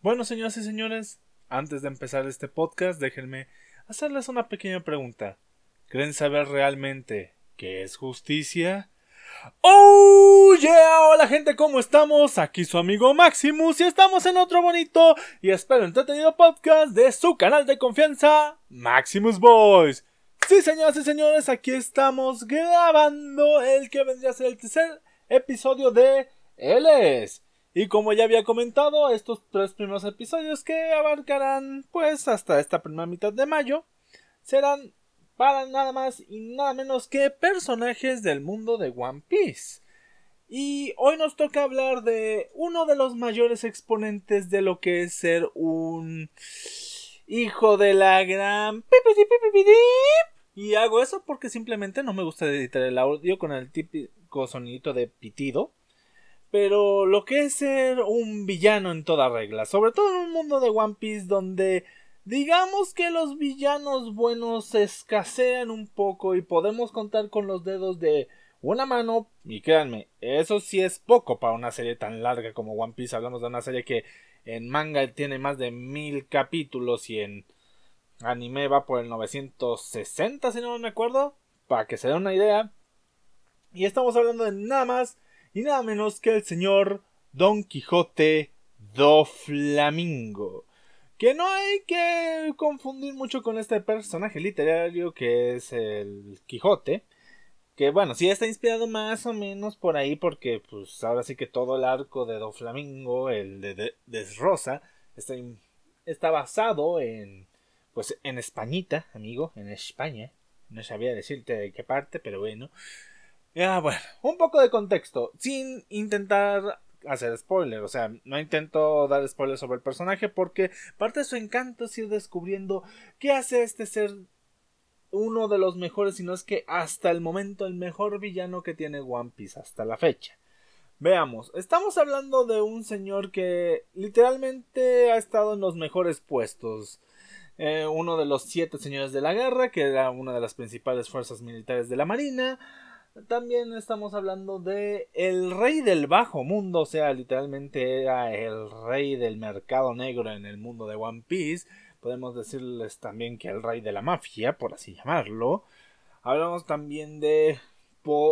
Bueno, señoras y señores, antes de empezar este podcast, déjenme hacerles una pequeña pregunta. ¿Creen saber realmente qué es justicia? ¡Oh! Hola gente, ¿cómo estamos? Aquí su amigo Maximus y estamos en otro bonito y espero entretenido podcast de su canal de confianza, Maximus Boys. Sí, señoras y señores, aquí estamos grabando el que vendría a ser el tercer episodio de es Y como ya había comentado, estos tres primeros episodios que abarcarán pues hasta esta primera mitad de mayo serán para nada más y nada menos que personajes del mundo de One Piece. Y hoy nos toca hablar de uno de los mayores exponentes de lo que es ser un hijo de la gran... Y hago eso porque simplemente no me gusta editar el audio con el típico sonidito de pitido. Pero lo que es ser un villano en toda regla, sobre todo en un mundo de One Piece donde digamos que los villanos buenos escasean un poco y podemos contar con los dedos de una mano y créanme, eso sí es poco para una serie tan larga como One Piece, hablamos de una serie que en manga tiene más de mil capítulos y en anime va por el 960 si no me acuerdo, para que se den una idea. Y estamos hablando de nada más y nada menos que el señor Don Quijote do Flamingo. Que no hay que confundir mucho con este personaje literario que es el Quijote. Que bueno, sí está inspirado más o menos por ahí porque pues ahora sí que todo el arco de Do Flamingo, el de Desrosa, está, está basado en pues en Españita, amigo, en España. No sabía decirte de qué parte, pero bueno. Ya, bueno, un poco de contexto, sin intentar hacer spoiler, o sea, no intento dar spoiler sobre el personaje porque parte de su encanto es ir descubriendo qué hace este ser uno de los mejores, si no es que hasta el momento el mejor villano que tiene One Piece hasta la fecha. Veamos, estamos hablando de un señor que literalmente ha estado en los mejores puestos. Eh, uno de los siete señores de la guerra, que era una de las principales fuerzas militares de la Marina, también estamos hablando de el rey del bajo mundo, o sea, literalmente era el rey del mercado negro en el mundo de One Piece. Podemos decirles también que el rey de la mafia, por así llamarlo. Hablamos también de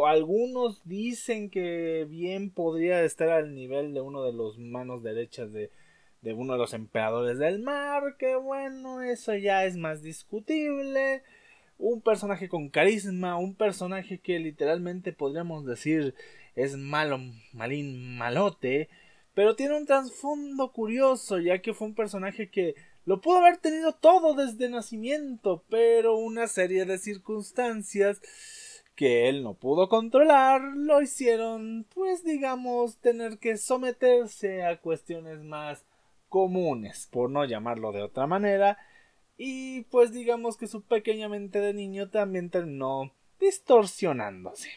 algunos dicen que bien podría estar al nivel de uno de los manos derechas de, de uno de los emperadores del mar, que bueno, eso ya es más discutible un personaje con carisma, un personaje que literalmente podríamos decir es malo, malín, malote, pero tiene un trasfondo curioso, ya que fue un personaje que lo pudo haber tenido todo desde nacimiento, pero una serie de circunstancias que él no pudo controlar lo hicieron, pues digamos, tener que someterse a cuestiones más comunes, por no llamarlo de otra manera, y pues digamos que su pequeña mente de niño también terminó distorsionándose.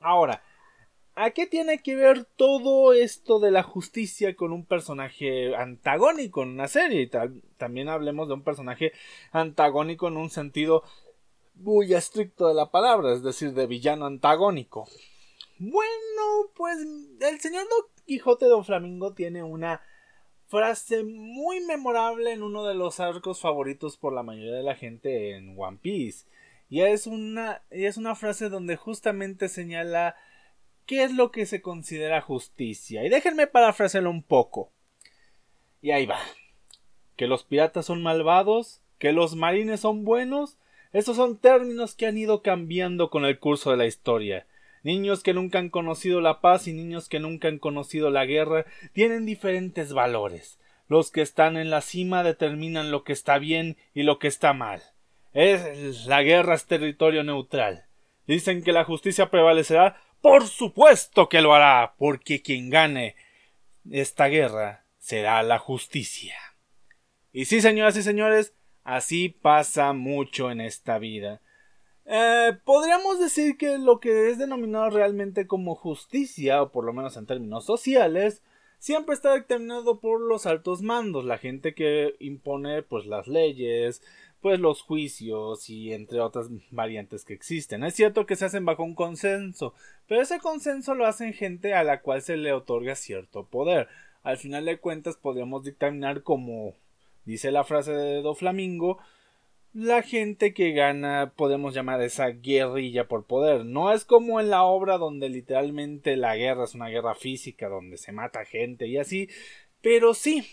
Ahora, ¿a qué tiene que ver todo esto de la justicia con un personaje antagónico en una serie? Y también hablemos de un personaje antagónico en un sentido muy estricto de la palabra, es decir, de villano antagónico. Bueno, pues el señor Don Quijote de Flamingo tiene una frase muy memorable en uno de los arcos favoritos por la mayoría de la gente en One Piece. Y es una, y es una frase donde justamente señala qué es lo que se considera justicia. Y déjenme parafrasearlo un poco. Y ahí va. Que los piratas son malvados, que los marines son buenos, esos son términos que han ido cambiando con el curso de la historia. Niños que nunca han conocido la paz y niños que nunca han conocido la guerra tienen diferentes valores. Los que están en la cima determinan lo que está bien y lo que está mal. Es la guerra es territorio neutral. Dicen que la justicia prevalecerá. Por supuesto que lo hará, porque quien gane esta guerra será la justicia. Y sí, señoras y señores, así pasa mucho en esta vida. Eh, podríamos decir que lo que es denominado realmente como justicia, o por lo menos en términos sociales, siempre está determinado por los altos mandos, la gente que impone pues las leyes, pues los juicios y entre otras variantes que existen. Es cierto que se hacen bajo un consenso, pero ese consenso lo hacen gente a la cual se le otorga cierto poder. al final de cuentas podríamos dictaminar como dice la frase de Do Flamingo, la gente que gana podemos llamar esa guerrilla por poder. No es como en la obra donde literalmente la guerra es una guerra física, donde se mata gente y así, pero sí.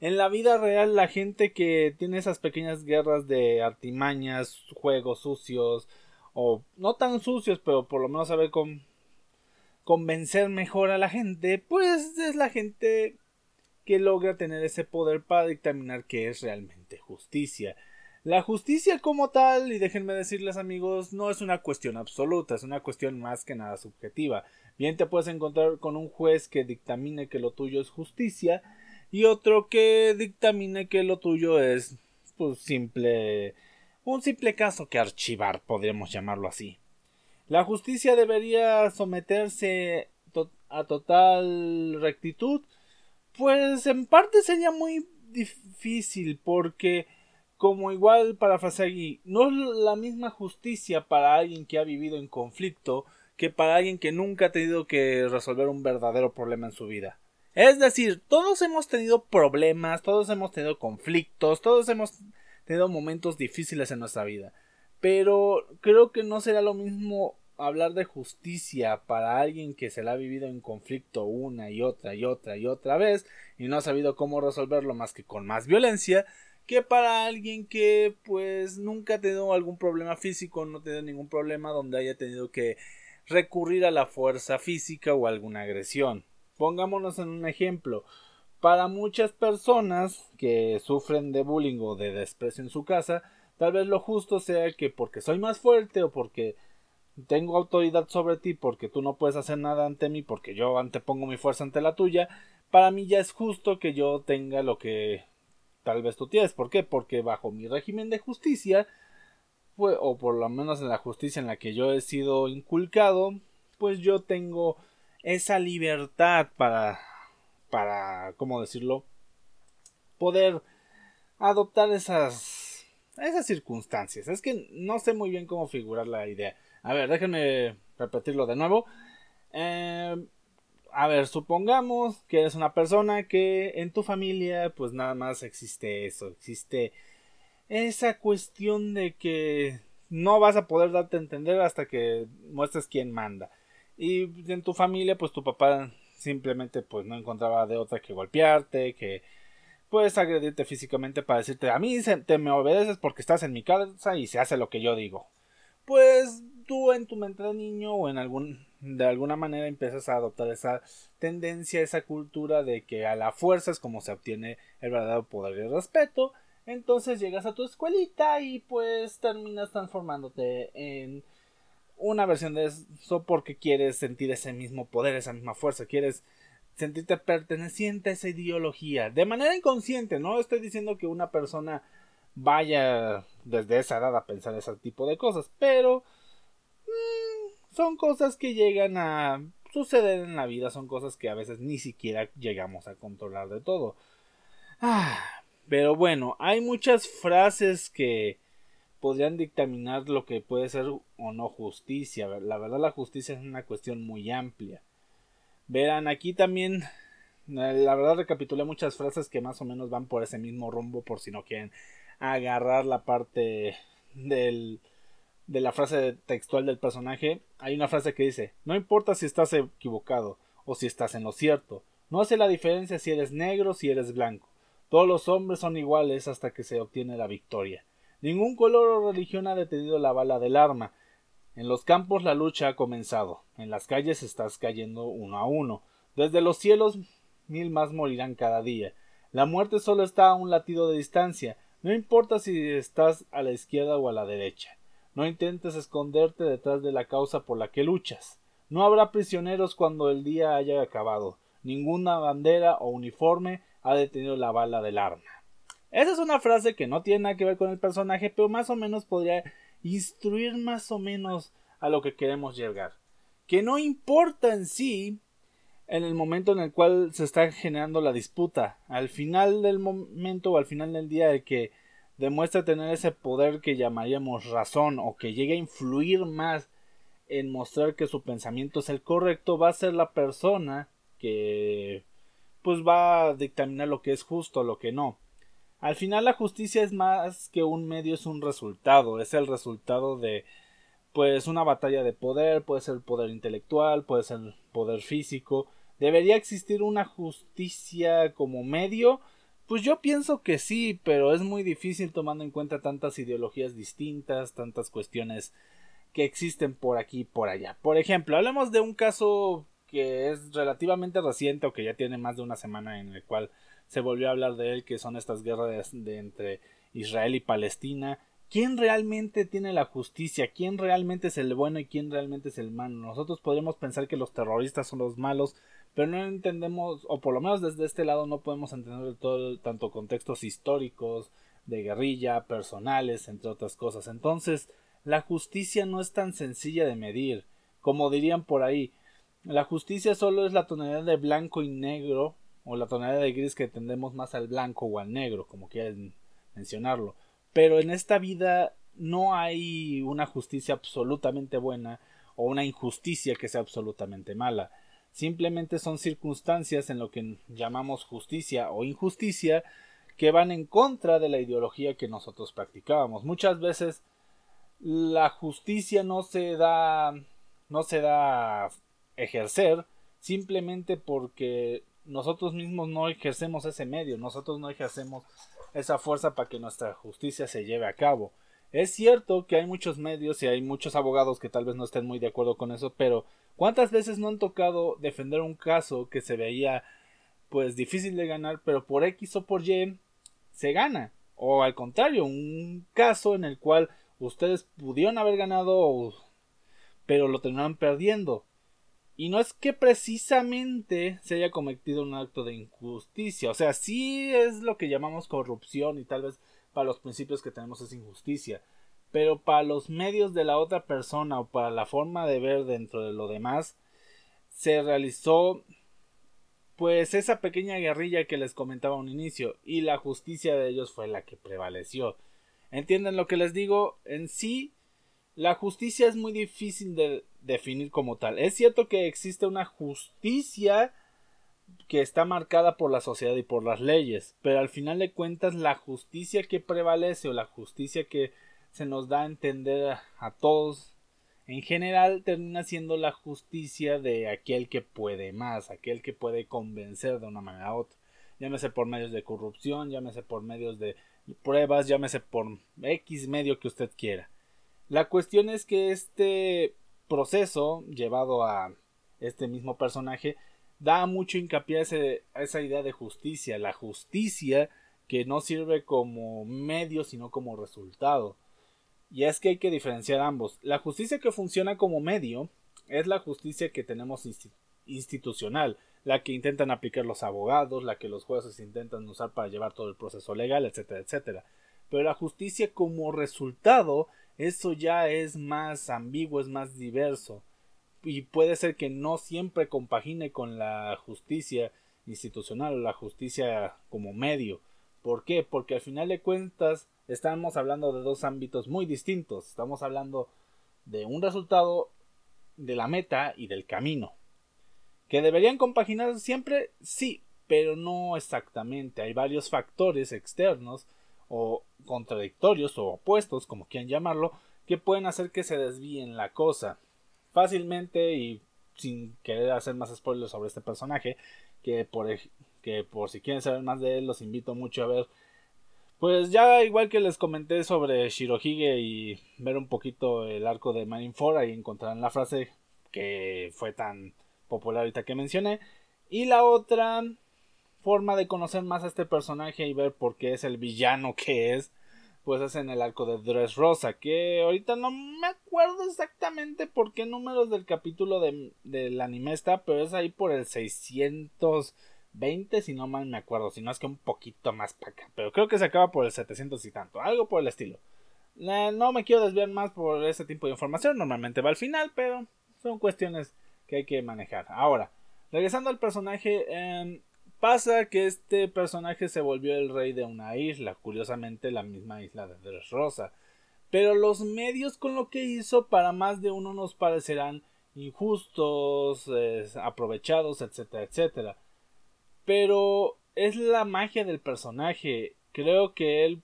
En la vida real la gente que tiene esas pequeñas guerras de artimañas, juegos sucios, o no tan sucios, pero por lo menos saber con convencer mejor a la gente, pues es la gente que logra tener ese poder para dictaminar qué es realmente justicia. La justicia como tal, y déjenme decirles amigos, no es una cuestión absoluta, es una cuestión más que nada subjetiva. Bien te puedes encontrar con un juez que dictamine que lo tuyo es justicia y otro que dictamine que lo tuyo es pues simple un simple caso que archivar, podríamos llamarlo así. La justicia debería someterse a total rectitud, pues en parte sería muy difícil porque como igual para aquí, no es la misma justicia para alguien que ha vivido en conflicto que para alguien que nunca ha tenido que resolver un verdadero problema en su vida. Es decir, todos hemos tenido problemas, todos hemos tenido conflictos, todos hemos tenido momentos difíciles en nuestra vida. Pero creo que no será lo mismo hablar de justicia para alguien que se la ha vivido en conflicto una y otra y otra y otra vez y no ha sabido cómo resolverlo más que con más violencia que para alguien que pues nunca ha tenido algún problema físico, no ha tenido ningún problema donde haya tenido que recurrir a la fuerza física o alguna agresión. Pongámonos en un ejemplo. Para muchas personas que sufren de bullying o de desprecio en su casa, tal vez lo justo sea que porque soy más fuerte o porque tengo autoridad sobre ti, porque tú no puedes hacer nada ante mí, porque yo antepongo mi fuerza ante la tuya, para mí ya es justo que yo tenga lo que tal vez tú tienes. ¿Por qué? Porque bajo mi régimen de justicia, pues, o por lo menos en la justicia en la que yo he sido inculcado, pues yo tengo esa libertad para, para, ¿cómo decirlo? Poder adoptar esas, esas circunstancias. Es que no sé muy bien cómo figurar la idea. A ver, déjenme repetirlo de nuevo. Eh, a ver, supongamos que eres una persona que en tu familia pues nada más existe eso, existe esa cuestión de que no vas a poder darte a entender hasta que muestres quién manda. Y en tu familia pues tu papá simplemente pues no encontraba de otra que golpearte, que puedes agredirte físicamente para decirte a mí te me obedeces porque estás en mi casa y se hace lo que yo digo. Pues tú en tu mente de niño o en algún de alguna manera empiezas a adoptar esa tendencia, esa cultura de que a la fuerza es como se obtiene el verdadero poder y el respeto. Entonces llegas a tu escuelita y pues terminas transformándote en una versión de eso porque quieres sentir ese mismo poder, esa misma fuerza, quieres sentirte perteneciente a esa ideología de manera inconsciente, no estoy diciendo que una persona vaya desde esa edad a pensar ese tipo de cosas, pero son cosas que llegan a suceder en la vida, son cosas que a veces ni siquiera llegamos a controlar de todo. Ah, pero bueno, hay muchas frases que podrían dictaminar lo que puede ser o no justicia. La verdad la justicia es una cuestión muy amplia. Verán, aquí también, la verdad recapitulé muchas frases que más o menos van por ese mismo rumbo por si no quieren agarrar la parte del de la frase textual del personaje, hay una frase que dice, no importa si estás equivocado o si estás en lo cierto, no hace la diferencia si eres negro o si eres blanco, todos los hombres son iguales hasta que se obtiene la victoria. Ningún color o religión ha detenido la bala del arma. En los campos la lucha ha comenzado, en las calles estás cayendo uno a uno, desde los cielos mil más morirán cada día. La muerte solo está a un latido de distancia, no importa si estás a la izquierda o a la derecha. No intentes esconderte detrás de la causa por la que luchas. No habrá prisioneros cuando el día haya acabado. Ninguna bandera o uniforme ha detenido la bala del arma. Esa es una frase que no tiene nada que ver con el personaje, pero más o menos podría instruir más o menos a lo que queremos llegar. Que no importa en sí en el momento en el cual se está generando la disputa. Al final del momento o al final del día de que demuestra tener ese poder que llamaríamos razón o que llegue a influir más en mostrar que su pensamiento es el correcto, va a ser la persona que pues va a dictaminar lo que es justo, lo que no. Al final la justicia es más que un medio, es un resultado, es el resultado de pues una batalla de poder, puede ser poder intelectual, puede ser poder físico. ¿Debería existir una justicia como medio? Pues yo pienso que sí, pero es muy difícil tomando en cuenta tantas ideologías distintas, tantas cuestiones que existen por aquí y por allá. Por ejemplo, hablemos de un caso que es relativamente reciente o que ya tiene más de una semana en el cual se volvió a hablar de él, que son estas guerras de, entre Israel y Palestina. ¿Quién realmente tiene la justicia? ¿Quién realmente es el bueno y quién realmente es el malo? Nosotros podríamos pensar que los terroristas son los malos, pero no entendemos, o por lo menos desde este lado no podemos entender todo, tanto contextos históricos, de guerrilla, personales, entre otras cosas. Entonces, la justicia no es tan sencilla de medir. Como dirían por ahí, la justicia solo es la tonalidad de blanco y negro, o la tonalidad de gris que tendemos más al blanco o al negro, como quieran mencionarlo. Pero en esta vida no hay una justicia absolutamente buena o una injusticia que sea absolutamente mala. Simplemente son circunstancias en lo que llamamos justicia o injusticia que van en contra de la ideología que nosotros practicábamos. Muchas veces la justicia no se da no se da ejercer simplemente porque nosotros mismos no ejercemos ese medio, nosotros no ejercemos esa fuerza para que nuestra justicia se lleve a cabo. Es cierto que hay muchos medios y hay muchos abogados que tal vez no estén muy de acuerdo con eso, pero ¿cuántas veces no han tocado defender un caso que se veía pues difícil de ganar, pero por X o por Y se gana? O al contrario, un caso en el cual ustedes pudieron haber ganado, pero lo terminaron perdiendo. Y no es que precisamente se haya cometido un acto de injusticia. O sea, sí es lo que llamamos corrupción y tal vez para los principios que tenemos es injusticia. Pero para los medios de la otra persona o para la forma de ver dentro de lo demás, se realizó pues esa pequeña guerrilla que les comentaba a un inicio y la justicia de ellos fue la que prevaleció. ¿Entienden lo que les digo? En sí, la justicia es muy difícil de definir como tal. Es cierto que existe una justicia que está marcada por la sociedad y por las leyes, pero al final de cuentas la justicia que prevalece o la justicia que se nos da a entender a, todos en general termina siendo la justicia de aquel que puede más, aquel que puede convencer de una manera u otra, llámese por medios de corrupción, llámese por medios de pruebas, llámese por X medio que usted quiera. La cuestión es que este proceso llevado a este mismo personaje da mucho hincapié a, esa idea de justicia, la justicia que no sirve como medio sino como resultado. Y es que hay que diferenciar ambos. La justicia que funciona como medio es la justicia que tenemos institucional, la que intentan aplicar los abogados, la que los jueces intentan usar para llevar todo el proceso legal, etcétera, etcétera. Pero la justicia como resultado, eso ya es más ambiguo, es más diverso. Y puede ser que no siempre compagine con la justicia institucional o la justicia como medio. ¿Por qué? Porque al final de cuentas estamos hablando de dos ámbitos muy distintos. Estamos hablando de un resultado de la meta y del camino. ¿Que deberían compaginar siempre? Sí, pero no exactamente. Hay varios factores externos o contradictorios o opuestos, como quieran llamarlo, que pueden hacer que se desvíen la cosa. Fácilmente y sin querer hacer más spoilers sobre este personaje, que por, que por si quieren saber más de él, los invito mucho a ver. Pues ya igual que les comenté sobre Shirohige y ver un poquito el arco de Marineford, ahí encontrarán la frase que fue tan popular ahorita que mencioné. Y la otra forma de conocer más a este personaje y ver por qué es el villano que es, pues es en el arco de Dress Rosa, que ahorita no me acuerdo exactamente por qué números del capítulo de, del anime está, pero es ahí por el 620, si no mal me acuerdo, si no es que un poquito más para acá, pero creo que se acaba por el 700 y tanto, algo por el estilo. no me quiero desviar más por ese tipo de información, normalmente va al final, pero son cuestiones que hay que manejar. Ahora, regresando al personaje, em, pasa que este personaje se volvió el rey de una isla, curiosamente la misma isla de Dressrosa. Pero los medios con lo que hizo para más de uno nos parecerán injustos, aprovechados, etcétera, etcétera. Pero es la magia del personaje. Creo que él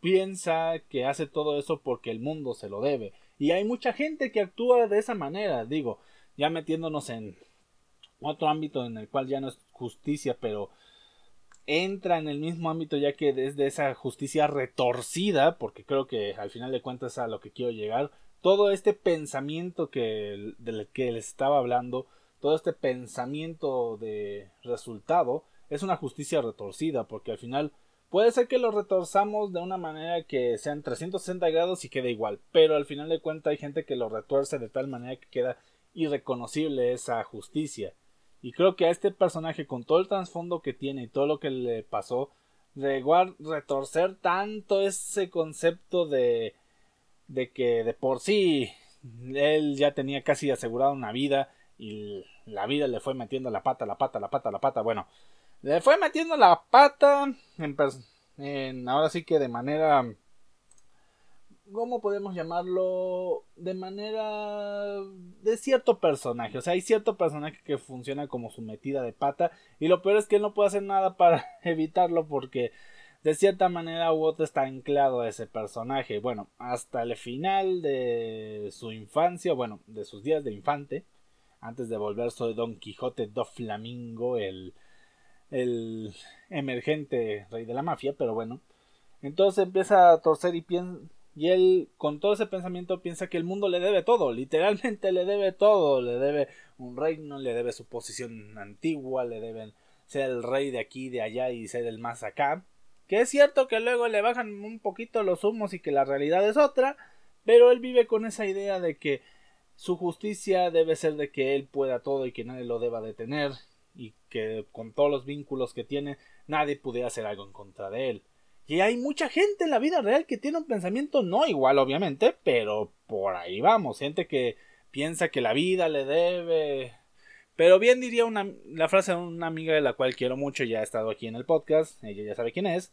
piensa que hace todo eso porque el mundo se lo debe. Y hay mucha gente que actúa de esa manera, digo, ya metiéndonos en otro ámbito en el cual ya no es justicia, pero entra en el mismo ámbito ya que desde esa justicia retorcida, porque creo que al final de cuentas a lo que quiero llegar, todo este pensamiento que del que les estaba hablando, todo este pensamiento de resultado es una justicia retorcida, porque al final puede ser que lo retorzamos de una manera que sean 360 grados y quede igual, pero al final de cuentas hay gente que lo retuerce de tal manera que queda irreconocible esa justicia. Y creo que a este personaje, con todo el trasfondo que tiene y todo lo que le pasó, retorcer tanto ese concepto de de que de por sí él ya tenía casi asegurada una vida y la vida le fue metiendo la pata, la pata, la pata, la pata. Bueno, le fue metiendo la pata en, ahora sí que de manera ¿cómo podemos llamarlo? De manera de cierto personaje. O sea, hay cierto personaje que funciona como su metida de pata. Y lo peor es que él no puede hacer nada para evitarlo porque de cierta manera u está anclado a ese personaje. Bueno, hasta el final de su infancia, bueno, de sus días de infante, antes de volverse Don Quijote do Flamingo, el, el emergente rey de la mafia, pero bueno. Entonces empieza a torcer y piensa. Y él, con todo ese pensamiento, piensa que el mundo le debe todo, literalmente le debe todo, le debe un reino, le debe su posición antigua, le deben ser el rey de aquí, de allá y ser el más acá. Que es cierto que luego le bajan un poquito los humos y que la realidad es otra, pero él vive con esa idea de que su justicia debe ser de que él pueda todo y que nadie lo deba detener y que con todos los vínculos que tiene nadie pudiera hacer algo en contra de él. Y hay mucha gente en la vida real que tiene un pensamiento no igual obviamente, pero por ahí vamos, gente que piensa que la vida le debe pero bien diría una, la frase de una amiga de la cual quiero mucho, ya ha estado aquí en el podcast, ella ya sabe quién es,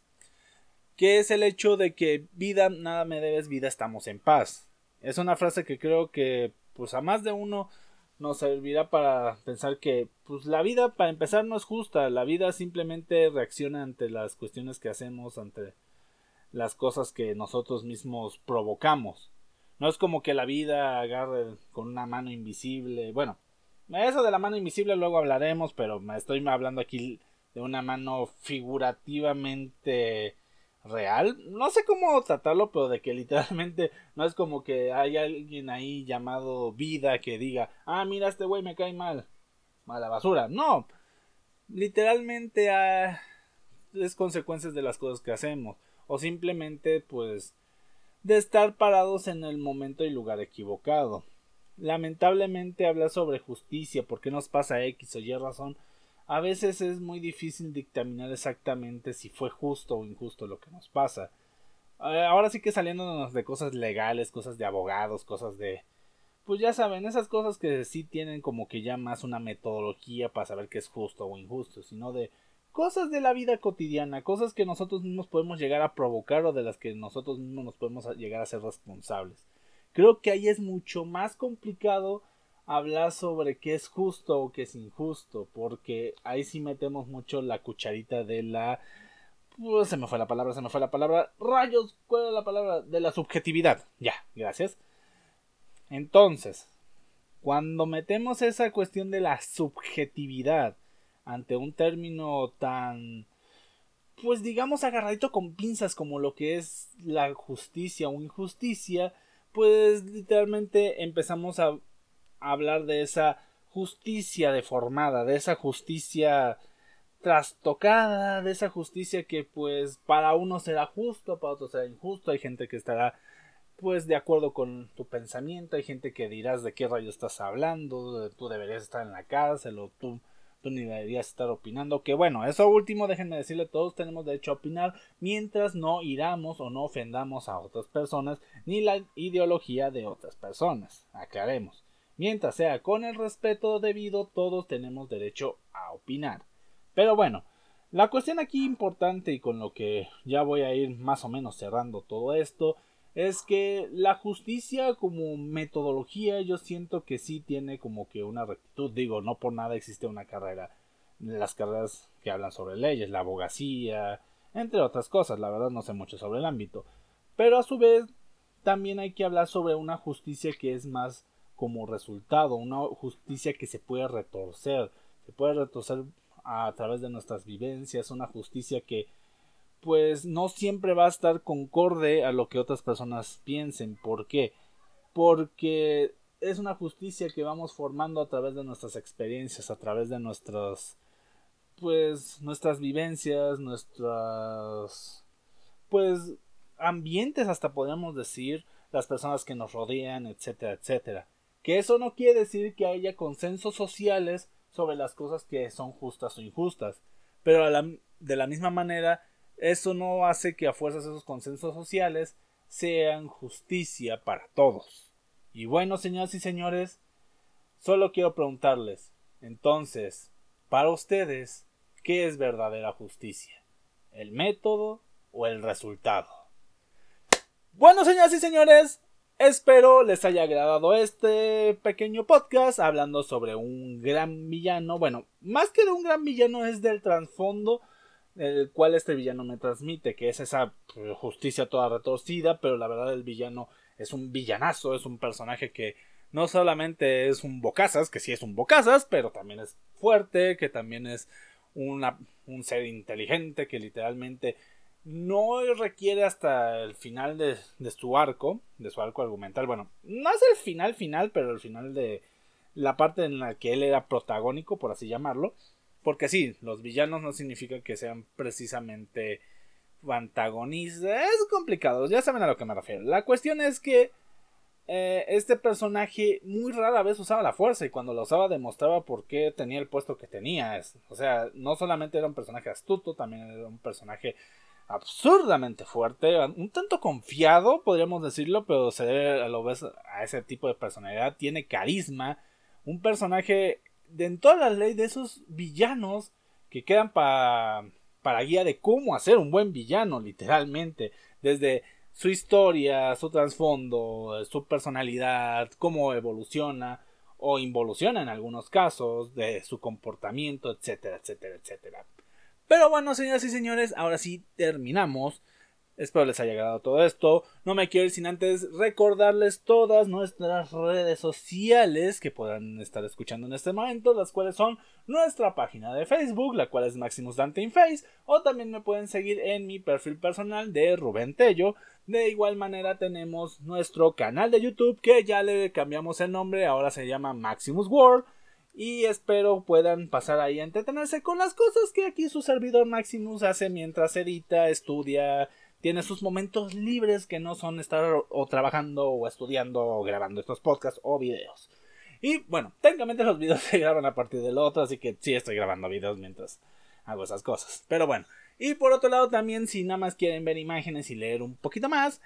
que es el hecho de que vida, nada me debes, vida estamos en paz. Es una frase que creo que pues a más de uno nos servirá para pensar que pues la vida para empezar no es justa, la vida simplemente reacciona ante las cuestiones que hacemos, ante las cosas que nosotros mismos provocamos. No es como que la vida agarre con una mano invisible, bueno, eso de la mano invisible luego hablaremos, pero me estoy hablando aquí de una mano figurativamente real. No sé cómo tratarlo, pero de que literalmente no es como que hay alguien ahí llamado vida que diga, ah, mira, este güey me cae mal. Mala basura. No. Literalmente ah, es consecuencias de las cosas que hacemos. O simplemente, pues, de estar parados en el momento y lugar equivocado. Lamentablemente hablar sobre justicia, por qué nos pasa X o Y razón, a veces es muy difícil dictaminar exactamente si fue justo o injusto lo que nos pasa. Eh, ahora sí que saliéndonos de cosas legales, cosas de abogados, cosas de... Pues ya saben, esas cosas que sí tienen como que ya más una metodología para saber qué es justo o injusto, sino de cosas de la vida cotidiana, cosas que nosotros mismos podemos llegar a provocar o de las que nosotros mismos nos podemos llegar a ser responsables. Creo que ahí es mucho más complicado hablar sobre qué es justo o qué es injusto, porque ahí sí metemos mucho la cucharita de la... Pues, se me fue la palabra, se me fue la palabra. Rayos, ¿cuál es la palabra? De la subjetividad. Ya, gracias. Entonces, cuando metemos esa cuestión de la subjetividad ante un término tan pues digamos agarradito con pinzas como lo que es la justicia o injusticia, pues literalmente empezamos a hablar de esa justicia deformada, de esa justicia trastocada, de esa justicia que pues para uno será justo, para otro será injusto, hay gente que estará pues de acuerdo con tu pensamiento, hay gente que dirás de qué rayo estás hablando, tú deberías estar en la cárcel o tú ni deberías estar opinando. Que bueno, eso último, déjenme decirle, todos tenemos derecho a opinar mientras no iramos o no ofendamos a otras personas ni la ideología de otras personas. Aclaremos. Mientras sea con el respeto debido, todos tenemos derecho a opinar. Pero bueno, la cuestión aquí importante y con lo que ya voy a ir más o menos cerrando todo esto es que la justicia como metodología yo siento que sí tiene como que una rectitud, digo, no por nada existe una carrera las carreras que hablan sobre leyes, la abogacía, entre otras cosas. La verdad no sé mucho sobre el ámbito. Pero a su vez también hay que hablar sobre una justicia que es más como resultado, una justicia que se puede retorcer, se puede retorcer a través de nuestras vivencias, una justicia que pues no siempre va a estar concorde a lo que otras personas piensen. ¿Por qué? Porque es una justicia que vamos formando a través de nuestras experiencias, a través de nuestras pues nuestras vivencias, nuestras pues ambientes hasta podríamos decir, las personas que nos rodean, etcétera, etcétera. Que eso no quiere decir que haya consensos sociales sobre las cosas que son justas o injustas, pero de la misma manera eso no hace que a fuerzas esos consensos sociales sean justicia para todos. Y bueno, señoras y señores, solo quiero preguntarles, entonces, para ustedes, ¿qué es verdadera justicia? ¿El método o el resultado? Bueno, señoras y señores, espero les haya agradado este pequeño podcast hablando sobre un gran villano. Bueno, más que de un gran villano es del trasfondo el cual este villano me transmite, que es esa pues, justicia toda retorcida, pero la verdad el villano es un villanazo, es un personaje que no solamente es un bocazas, que sí es un bocazas, pero también es fuerte, que también es una, un ser inteligente, que literalmente no requiere hasta el final de, de su arco, de su arco argumental, bueno, no es el final final, pero el final de la parte en la que él era protagónico, por así llamarlo, porque sí, los villanos no significa que sean precisamente antagonistas. Es complicado, ya saben a lo que me refiero. La cuestión es que eh, este personaje muy rara vez usaba la fuerza y cuando la usaba demostraba por qué tenía el puesto que tenía. O sea, no solamente era un personaje astuto, también era un personaje absurdamente fuerte, un tanto confiado, podríamos decirlo, pero se debe a lo ves a ese tipo de personalidad, tiene carisma, un personaje de la ley de esos villanos que quedan para para guía de cómo hacer un buen villano, literalmente, desde su historia, su trasfondo, su personalidad, cómo evoluciona o involuciona en algunos casos, de su comportamiento, etcétera, etcétera, etcétera. Pero bueno, señoras y señores, ahora sí terminamos Espero les haya agradado todo esto. No me quiero ir sin antes recordarles todas nuestras redes sociales que puedan estar escuchando en este momento, las cuales son nuestra página de Facebook, la cual es Maximus Dante in Face, o también me pueden seguir en mi perfil personal de Rubén Tello. De igual manera tenemos nuestro canal de YouTube que ya le cambiamos el nombre, ahora se llama Maximus World. Y espero puedan pasar ahí a entretenerse con las cosas que aquí su servidor Maximus hace mientras edita, estudia, tiene sus momentos libres que no son estar o trabajando o estudiando o grabando estos podcasts o videos. Y bueno, técnicamente los videos se graban a partir del otro, así que sí estoy grabando videos mientras hago esas cosas. Pero bueno, y por otro lado también si nada más quieren ver imágenes y leer un poquito más,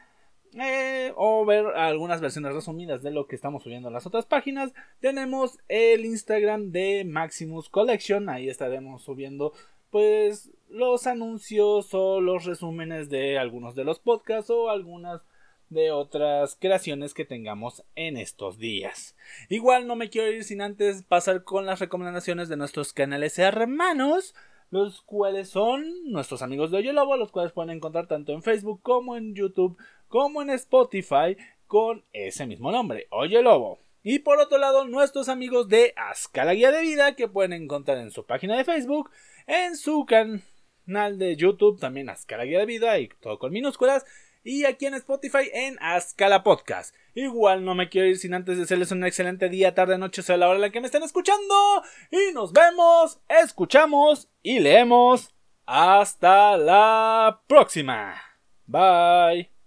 eh, o ver algunas versiones resumidas de lo que estamos subiendo en las otras páginas, tenemos el Instagram de Maximus Collection, ahí estaremos subiendo pues los anuncios o los resúmenes de algunos de los podcasts o algunas de otras creaciones que tengamos en estos días. Igual no me quiero ir sin antes pasar con las recomendaciones de nuestros canales hermanos, los cuales son nuestros amigos de Oye Lobo, los cuales pueden encontrar tanto en Facebook como en YouTube como en Spotify con ese mismo nombre, Oye Lobo. Y por otro lado, nuestros amigos de Ascala Guía de Vida, que pueden encontrar en su página de Facebook, en su canal de YouTube, también Ascala Guía de Vida, y todo con minúsculas, y aquí en Spotify en Ascala Podcast. Igual no me quiero ir sin antes desearles un excelente día, tarde, noche, sea la hora en la que me estén escuchando. Y nos vemos, escuchamos y leemos. Hasta la próxima. Bye.